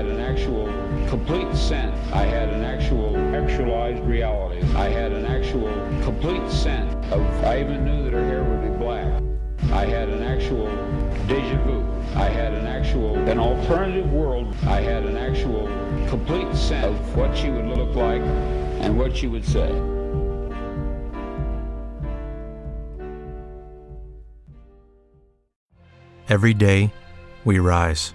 Had an actual complete sense. I had an actual actualized reality. I had an actual complete sense of, I even knew that her hair would be black. I had an actual deja vu. I had an actual, an alternative world. I had an actual complete sense of what she would look like and what she would say. Every day, we rise,